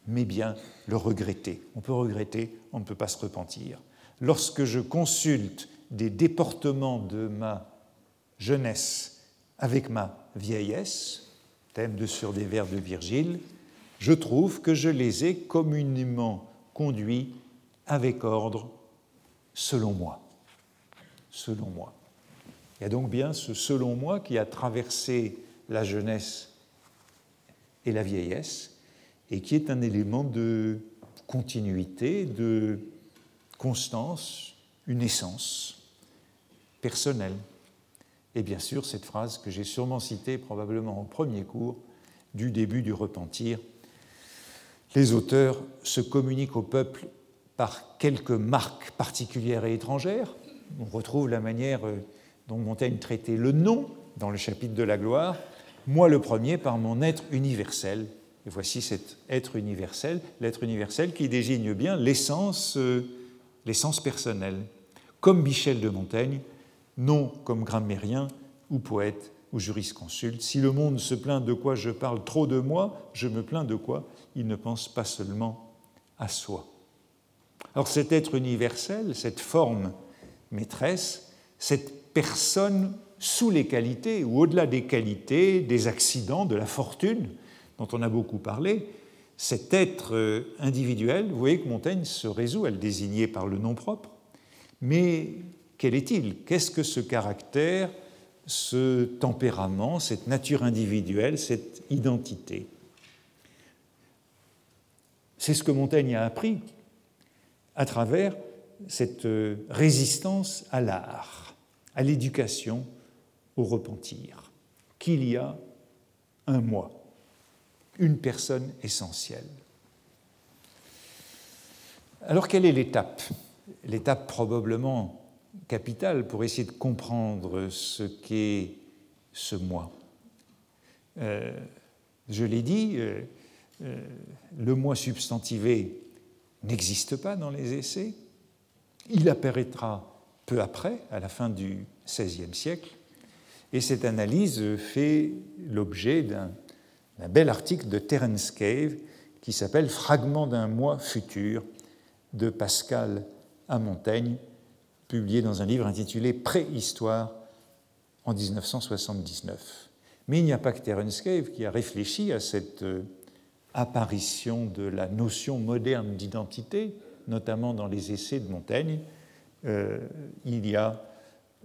mais bien le regretter. On peut regretter, on ne peut pas se repentir. Lorsque je consulte des déportements de ma jeunesse avec ma vieillesse, thème de sur des vers de Virgile, je trouve que je les ai communément conduits avec ordre selon moi. Selon moi. Il y a donc bien ce selon moi qui a traversé la jeunesse et la vieillesse et qui est un élément de continuité, de constance, une essence personnelle. Et bien sûr, cette phrase que j'ai sûrement citée probablement au premier cours du début du repentir, les auteurs se communiquent au peuple par quelques marques particulières et étrangères. On retrouve la manière euh, dont Montaigne traitait le nom dans le chapitre de la gloire, moi le premier par mon être universel. Et voici cet être universel, l'être universel qui désigne bien l'essence, euh, l'essence personnelle. Comme Michel de Montaigne, non comme grammairien ou poète ou jurisconsulte. Si le monde se plaint de quoi je parle trop de moi, je me plains de quoi il ne pense pas seulement à soi. Alors cet être universel, cette forme maîtresse, cette personne sous les qualités ou au-delà des qualités, des accidents, de la fortune dont on a beaucoup parlé, cet être euh, individuel, vous voyez que Montaigne se résout à le désigner par le nom propre, mais quel est-il? Qu'est-ce que ce caractère, ce tempérament, cette nature individuelle, cette identité? C'est ce que Montaigne a appris à travers cette euh, résistance à l'art, à l'éducation, au repentir, qu'il y a un moi, une personne essentielle. Alors quelle est l'étape? L'étape probablement capitale pour essayer de comprendre ce qu'est ce moi. Euh, je l'ai dit, euh, le moi substantivé n'existe pas dans les essais. Il apparaîtra peu après, à la fin du XVIe siècle, et cette analyse fait l'objet d'un bel article de Terence Cave qui s'appelle Fragment d'un mois futur de Pascal à Montaigne, publié dans un livre intitulé Préhistoire en 1979. Mais il n'y a pas que Terence Cave qui a réfléchi à cette euh, apparition de la notion moderne d'identité, notamment dans les essais de Montaigne. Euh, il y a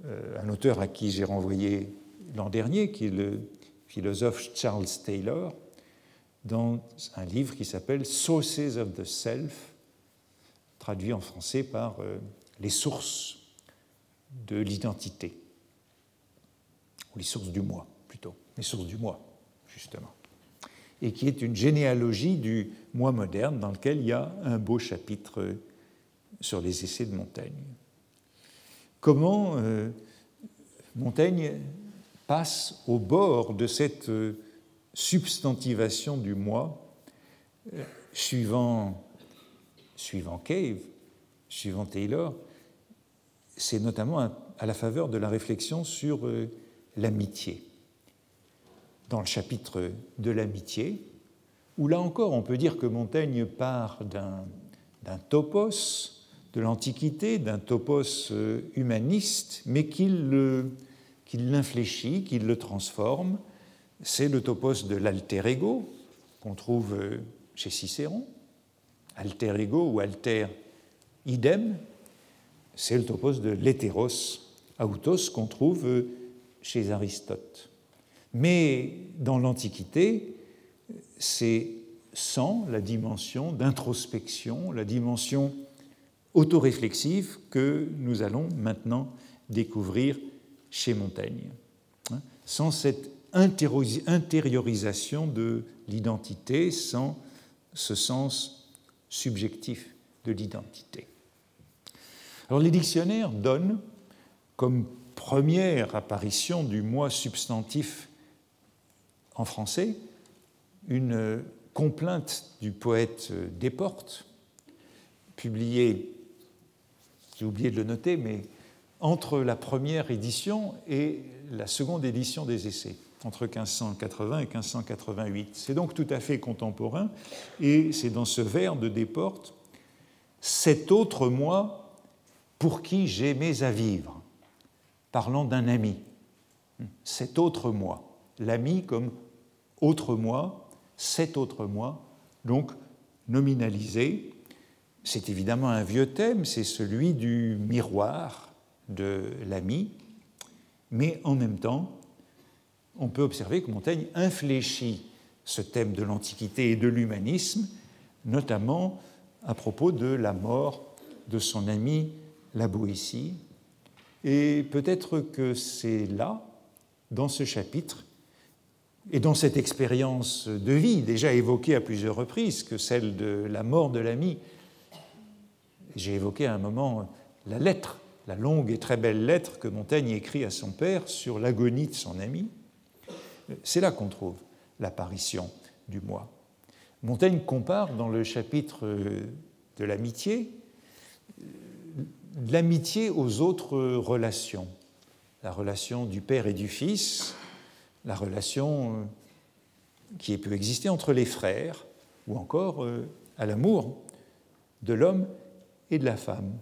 euh, un auteur à qui j'ai renvoyé l'an dernier, qui est le philosophe Charles Taylor, dans un livre qui s'appelle Sources of the Self, traduit en français par euh, Les sources de l'identité, ou les sources du moi plutôt, les sources du moi, justement. Et qui est une généalogie du moi moderne dans lequel il y a un beau chapitre sur les essais de Montaigne. Comment euh, Montaigne passe au bord de cette euh, substantivation du moi, euh, suivant, suivant Cave, suivant Taylor, c'est notamment à, la faveur de la réflexion sur l'amitié. Dans le chapitre de l'amitié, où là encore on peut dire que Montaigne part d'un topos de l'Antiquité, d'un topos euh, humaniste, mais qu'il l'infléchit, qu'il le transforme. C'est le topos de l'alter ego qu'on trouve euh, chez Cicéron, alter ego ou alter idem. C'est le topos de l'hétéros autos qu'on trouve euh, chez Aristote. Mais dans l'Antiquité, c'est sans la dimension d'introspection, la dimension autoréflexive que nous allons maintenant découvrir chez Montaigne. Sans cette intériorisation de l'identité sans ce sens subjectif de l'identité. Alors les dictionnaires donnent comme première apparition du moi substantif en français une complainte du poète Desportes, publiée, j'ai oublié de le noter, mais entre la première édition et la seconde édition des essais, entre 1580 et 1588. C'est donc tout à fait contemporain, et c'est dans ce vers de Desportes, cet autre moi pour qui j'aimais à vivre, parlant d'un ami, cet autre moi, l'ami comme autre moi, cet autre moi, donc nominalisé. C'est évidemment un vieux thème, c'est celui du miroir de l'ami, mais en même temps, on peut observer que Montaigne infléchit ce thème de l'Antiquité et de l'humanisme, notamment à propos de la mort de son ami la Boétie. Et peut-être que c'est là, dans ce chapitre, et dans cette expérience de vie déjà évoquée à plusieurs reprises, que celle de la mort de l'ami, j'ai évoqué à un moment la lettre, la longue et très belle lettre que Montaigne écrit à son père sur l'agonie de son ami, c'est là qu'on trouve l'apparition du moi. Montaigne compare dans le chapitre de l'amitié l'amitié aux autres relations, la relation du père et du fils, la relation euh, qui peut exister entre les frères, ou encore euh, à l'amour de l'homme et de la femme.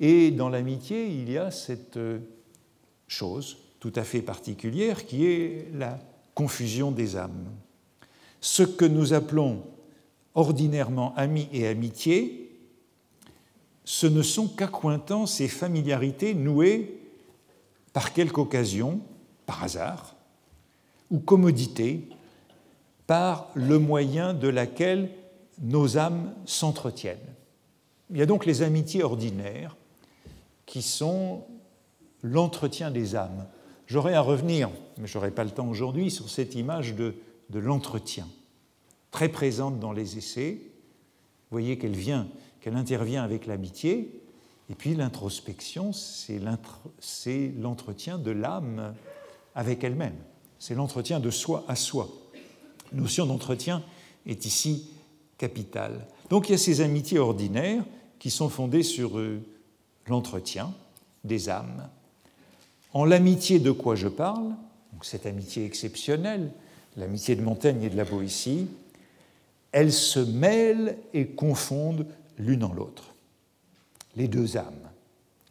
Et dans l'amitié, il y a cette euh, chose tout à fait particulière qui est la confusion des âmes. Ce que nous appelons ordinairement amis et amitié, ce ne sont qu'accointances et familiarités nouées par quelque occasion, par hasard, ou commodité, par le moyen de laquelle nos âmes s'entretiennent. Il y a donc les amitiés ordinaires qui sont l'entretien des âmes. J'aurais à revenir, mais je n'aurai pas le temps aujourd'hui, sur cette image de, de l'entretien, très présente dans les essais. Vous voyez qu'elle vient, qu'elle intervient avec l'amitié, et puis l'introspection, c'est l'entretien de l'âme avec elle-même. C'est l'entretien de soi à soi. La notion d'entretien est ici capitale. Donc il y a ces amitiés ordinaires qui sont fondées sur euh, l'entretien des âmes. En l'amitié de quoi je parle, cette amitié exceptionnelle, l'amitié de Montaigne et de la Boétie, elles se mêlent et confondent l'une en l'autre. Les deux âmes,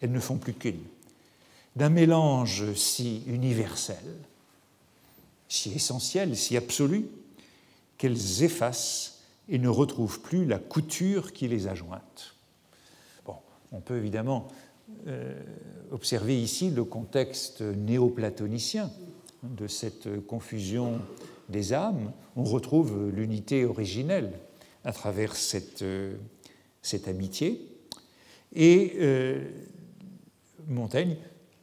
elles ne font plus qu'une. D'un mélange si universel, si essentielles, si absolues, qu'elles effacent et ne retrouvent plus la couture qui les a jointes. On peut évidemment euh, observer ici le contexte néoplatonicien de cette confusion des âmes. On retrouve l'unité originelle à travers cette, euh, amitié. Et euh, Montaigne,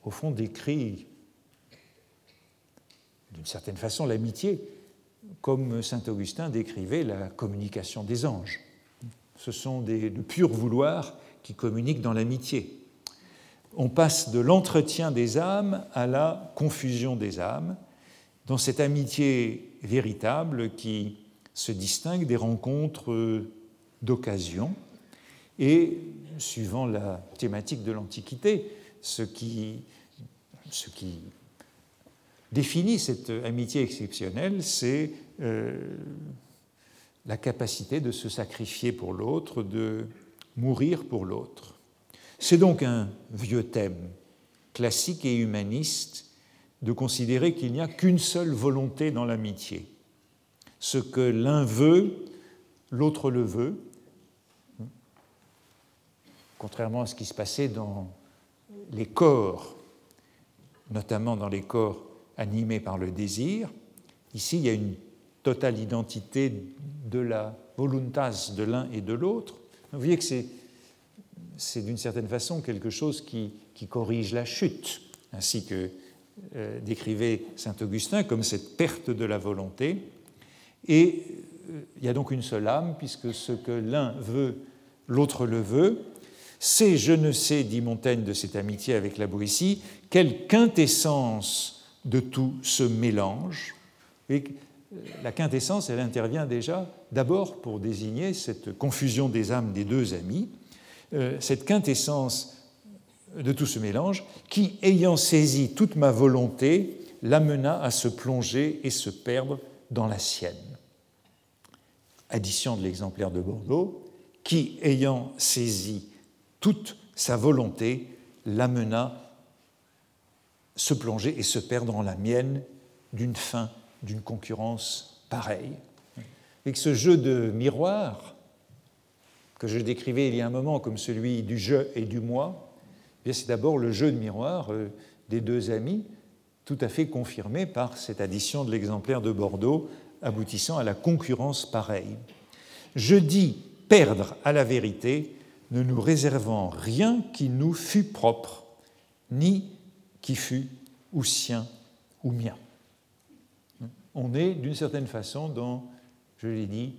au fond, décrit d'une certaine façon l'amitié, comme saint Augustin décrivait la communication des anges. Ce sont des, de purs vouloirs qui communiquent dans l'amitié. On passe de l'entretien des âmes à la confusion des âmes, dans cette amitié véritable qui se distingue des rencontres d'occasion. Et, suivant la thématique de l'Antiquité, ce qui, ce qui définit cette amitié exceptionnelle, c'est euh, la capacité de se sacrifier pour l'autre, de mourir pour l'autre. C'est donc un vieux thème classique et humaniste de considérer qu'il n'y a qu'une seule volonté dans l'amitié. Ce que l'un veut, l'autre le veut, contrairement à ce qui se passait dans les corps, notamment dans les corps animé par le désir. Ici, il y a une totale identité de la voluntas de l'un et de l'autre. Vous voyez que c'est, d'une certaine façon quelque chose qui, corrige la chute, ainsi que euh, décrivait saint Augustin comme cette perte de la volonté. Et euh, il y a donc une seule âme, puisque ce que l'un veut, l'autre le veut. C'est, je ne sais, dit Montaigne de cette amitié avec la Boétie, quelle quintessence de tout ce mélange. La quintessence, elle intervient déjà d'abord pour désigner cette confusion des âmes des deux amis, cette quintessence de tout ce mélange, qui, ayant saisi toute ma volonté, l'amena à se plonger et se perdre dans la sienne. Addition de l'exemplaire de Bordeaux, qui, ayant saisi toute sa volonté, l'amena se plonger et se perdre dans la mienne d'une fin, d'une concurrence pareille. Avec ce jeu de miroir que je décrivais il y a un moment comme celui du je et du moi, c'est d'abord le jeu de miroir euh, des deux amis, tout à fait confirmé par cette addition de l'exemplaire de Bordeaux, aboutissant à la concurrence pareille. Je dis perdre à la vérité, ne nous réservant rien qui nous fût propre, ni qui fût ou sien ou mien. On est d'une certaine façon dans, je l'ai dit,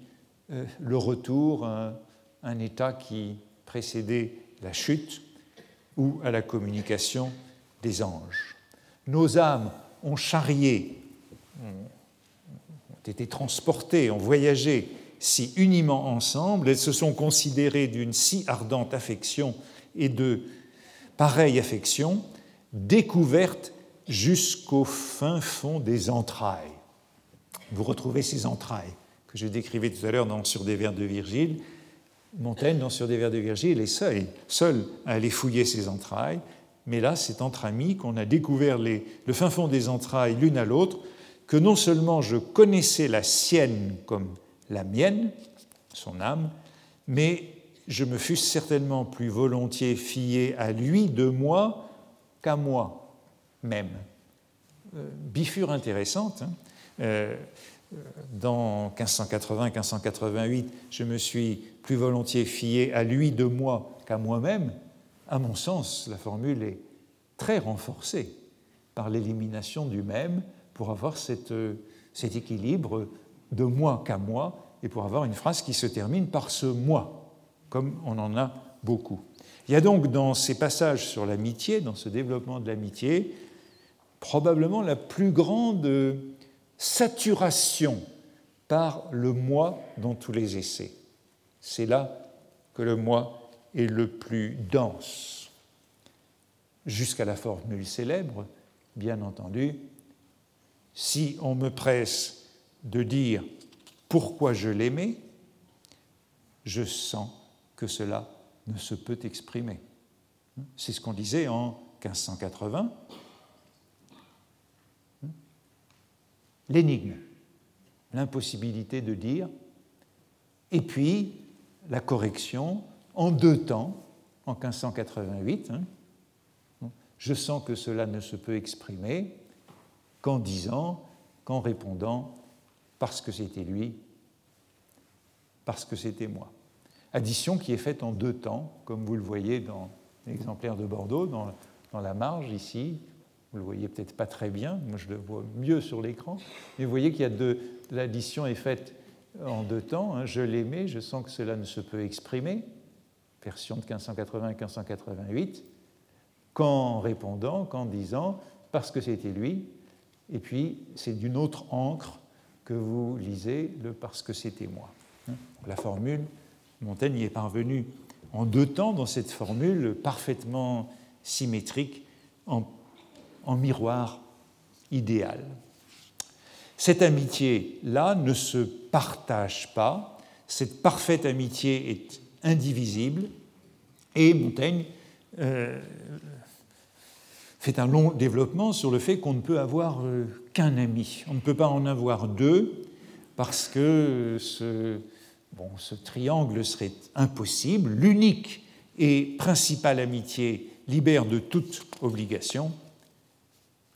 euh, le retour à un état qui précédait la chute, ou à la communication des anges. Nos âmes ont charrié, ont été transportées, ont voyagé si uniment ensemble, elles se sont considérées d'une si ardente affection et de pareille affection, découvertes jusqu'au fin fond des entrailles. Vous retrouvez ces entrailles que je décrivais tout à l'heure dans Sur des vers de Virgile, Montaigne, dans Sur des vers de Virgile, est seul, seul à aller fouiller ses entrailles, mais là, c'est entre amis qu'on a découvert le fin fond des entrailles l'une à l'autre, que non seulement je connaissais la sienne comme la mienne, son âme, mais je me fusse certainement plus volontiers fié à lui de moi qu'à moi même. Euh, bifure intéressante. Hein. Euh, dans 1580-1588, je me suis plus volontiers fié à lui de moi qu'à moi-même, à mon sens, la formule est très renforcée par l'élimination du même pour avoir cet équilibre de moi qu'à moi et pour avoir une phrase qui se termine par ce moi, comme on en a beaucoup. Il y a donc dans ces passages sur l'amitié, dans ce développement de l'amitié, probablement la plus grande saturation par le moi dans tous les essais. C'est là que le moi est le plus dense. Jusqu'à la formule célèbre, bien entendu, si on me presse de dire pourquoi je l'aimais, je sens que cela ne se peut exprimer. C'est ce qu'on disait en 1580 l'énigme, l'impossibilité de dire, et puis la correction en deux temps, en 1588. Hein. Je sens que cela ne se peut exprimer qu'en disant, qu'en répondant, parce que c'était lui, parce que c'était moi. Addition qui est faite en deux temps, comme vous le voyez dans l'exemplaire de Bordeaux, dans, dans la marge ici, vous le voyez peut-être pas très bien, moi je le vois mieux sur l'écran, mais vous voyez qu'il y a deux, l'addition est faite en deux temps. Hein. Je l'aimais, je sens que cela ne se peut exprimer, version de 1580 et 1588, qu'en répondant, qu'en disant, parce que c'était lui, et puis c'est d'une autre encre que vous lisez le parce que c'était moi. Hein. La formule, Montaigne y est parvenu en deux temps dans cette formule parfaitement symétrique en en miroir idéal. Cette amitié-là ne se partage pas, cette parfaite amitié est indivisible, et Montaigne euh, fait un long développement sur le fait qu'on ne peut avoir euh, qu'un ami, on ne peut pas en avoir deux, parce que ce, ce triangle serait impossible, l'unique et principale amitié libère de toute obligation,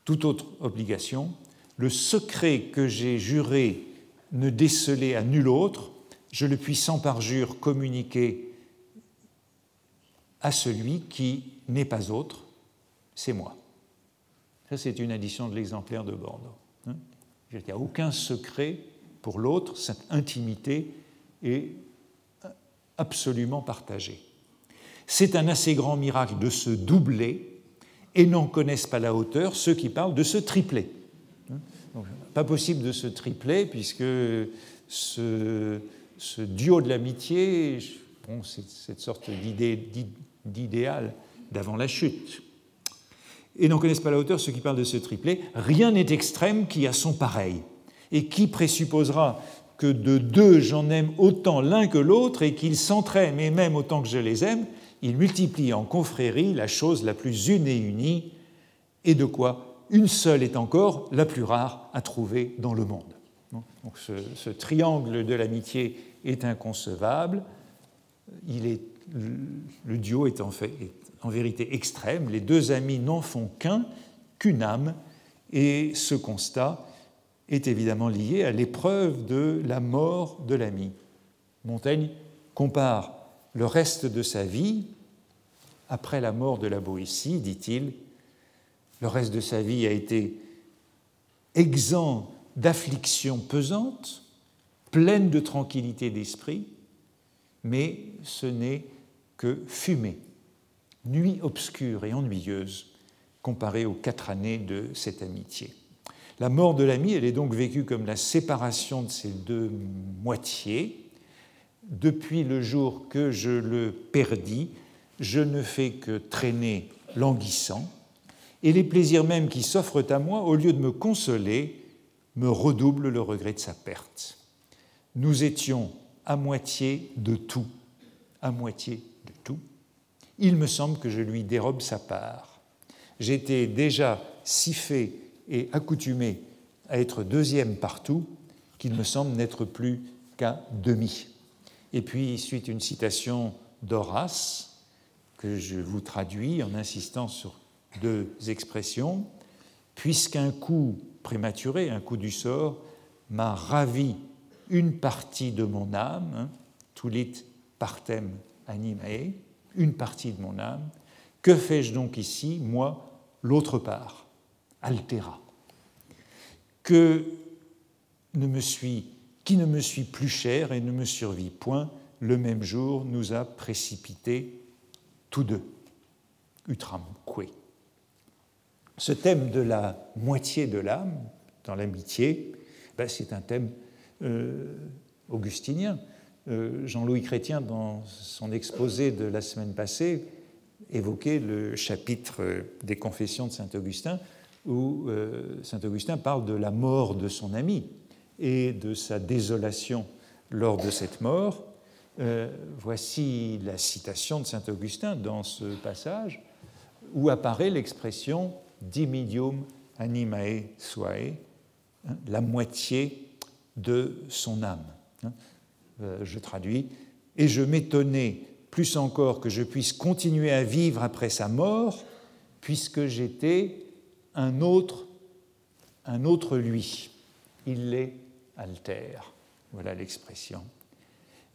toute autre obligation, le secret que j'ai juré ne déceler à nul autre, je le puis sans parjure communiquer à celui qui n'est pas autre, c'est moi. Ça, c'est une addition de l'exemplaire de Bordeaux. Hein. Il n'y a aucun secret pour l'autre, cette intimité est absolument partagée. C'est un assez grand miracle de se doubler et n'en connaissent pas la hauteur ceux qui parlent de se tripler. Pas possible de se tripler puisque ce, duo de l'amitié, bon, c'est cette sorte d'idéal d'avant la chute. Et n'en connaissent pas la hauteur ceux qui parlent de ce triplet. Rien n'est extrême qui a son pareil. Et qui présupposera que de deux j'en aime autant l'un que l'autre et qu'ils s'entraînent, et même autant que je les aime, ils multiplient en confrérie la chose la plus une et unie, et de quoi une seule est encore la plus rare à trouver dans le monde. Donc ce, triangle de l'amitié est inconcevable. Il est, le duo est en, fait, en vérité extrême. Les deux amis n'en font qu'un, qu'une âme, et ce constat est évidemment lié à l'épreuve de la mort de l'ami. Montaigne compare le reste de sa vie, après la mort de la Boétie, dit-il, le reste de sa vie a été exempt d'afflictions pesantes, pleine de tranquillité d'esprit, mais ce n'est que fumée, nuit obscure et ennuyeuse comparée aux quatre années de cette amitié. La mort de l'ami, elle est donc vécue comme la séparation de ces deux moitiés. Depuis le jour que je le perdis, je ne fais que traîner languissant, et les plaisirs mêmes qui s'offrent à moi, au lieu de me consoler, me redouble le regret de sa perte. Nous étions à moitié de tout, à moitié de tout. Il me semble que je lui dérobe sa part. J'étais déjà si fait et accoutumé à être deuxième partout qu'il me semble n'être plus qu'à demi. Et puis, suite une citation d'Horace que je vous traduis en insistant sur deux expressions. Puisqu'un coup prématuré, un coup du sort, m'a ravi une partie de mon âme, hein, tulit partem animae, une partie de mon âme. Que fais-je donc ici, moi, l'autre part Altera? Que ne me suis, qui ne me suis plus cher et ne me survit point, le même jour nous a précipités tous deux. Utramque. Ce thème de la moitié de l'âme dans l'amitié, ben, c'est un thème euh, augustinien. Euh, Jean-Louis Chrétien, dans son exposé de la semaine passée, évoquait le chapitre des Confessions de Saint Augustin, où euh, Saint Augustin parle de la mort de son ami et de sa désolation lors de cette mort. voici la citation de Saint Augustin dans ce passage où apparaît l'expression dimidium animae suae, hein, la moitié de son âme. Hein. Euh, je traduis, et je m'étonnais plus encore que je puisse continuer à vivre après sa mort, puisque j'étais un autre, un autre lui. Il l'est altère. Voilà l'expression.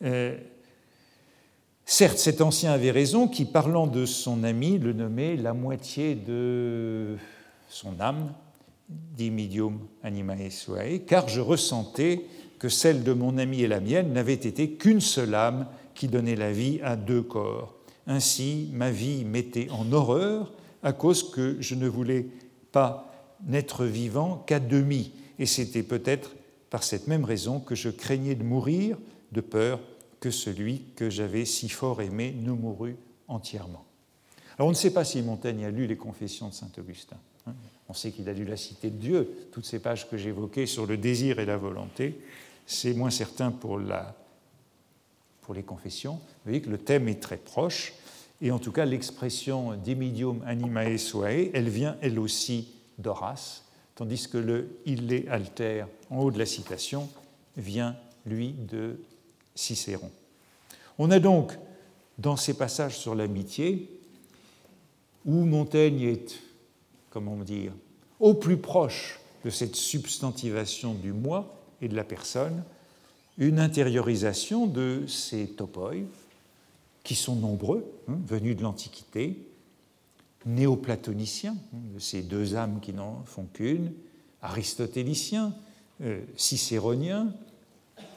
Euh, Certes, cet ancien avait raison qui, parlant de son ami, le nommait la moitié de son âme, dimidium animae suae, car je ressentais que celle de mon ami et la mienne n'avait été qu'une seule âme qui donnait la vie à deux corps. Ainsi, ma vie m'était en horreur à cause que je ne voulais pas n'être vivant qu'à demi, et c'était peut-être par cette même raison que je craignais de mourir de peur que celui que j'avais si fort aimé ne mourut entièrement. Alors on ne sait pas si Montaigne a lu les confessions de saint Augustin. Hein. On sait qu'il a lu la Cité de Dieu, toutes ces pages que j'évoquais sur le désir et la volonté. C'est moins certain pour, la, pour les confessions. Vous voyez que le thème est très proche. Et en tout cas, l'expression dimidium animae suae, elle vient elle aussi d'Horace, tandis que le il est alter en haut de la citation vient, lui, de Cicéron. On a donc, dans ces passages sur l'amitié, où Montaigne est, comment dire, au plus proche de cette substantivation du moi et de la personne, une intériorisation de ces topoi, qui sont nombreux, hein, venus de l'Antiquité, néoplatonicien, de ces deux âmes qui n'en font qu'une, aristotélicien, euh, cicéronien,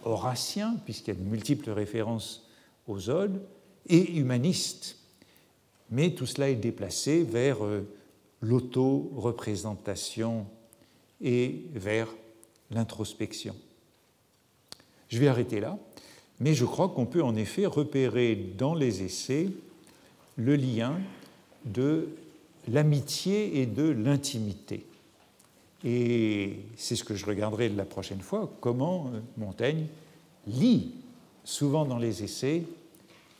horacien, puisqu'il y a de multiples références aux odes, et humaniste. Mais tout cela est déplacé vers euh, l'auto-représentation et vers l'introspection. Je vais arrêter là, mais je crois qu'on peut en effet repérer dans les essais le lien de l'amitié et de l'intimité. Et c'est ce que je regarderai la prochaine fois, comment Montaigne lit souvent dans les essais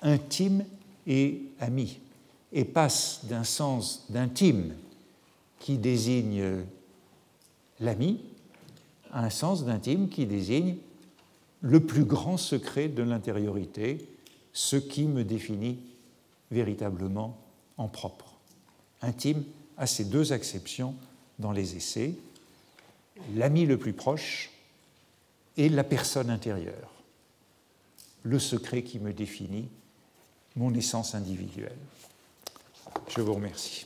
intime et ami, et passe d'un sens d'intime qui désigne l'ami à un sens d'intime qui désigne le plus grand secret de l'intériorité, ce qui me définit véritablement en propre. Intime a ces deux acceptions dans les essais, l'ami le plus proche et la personne intérieure, le secret qui me définit, mon essence individuelle. Je vous remercie.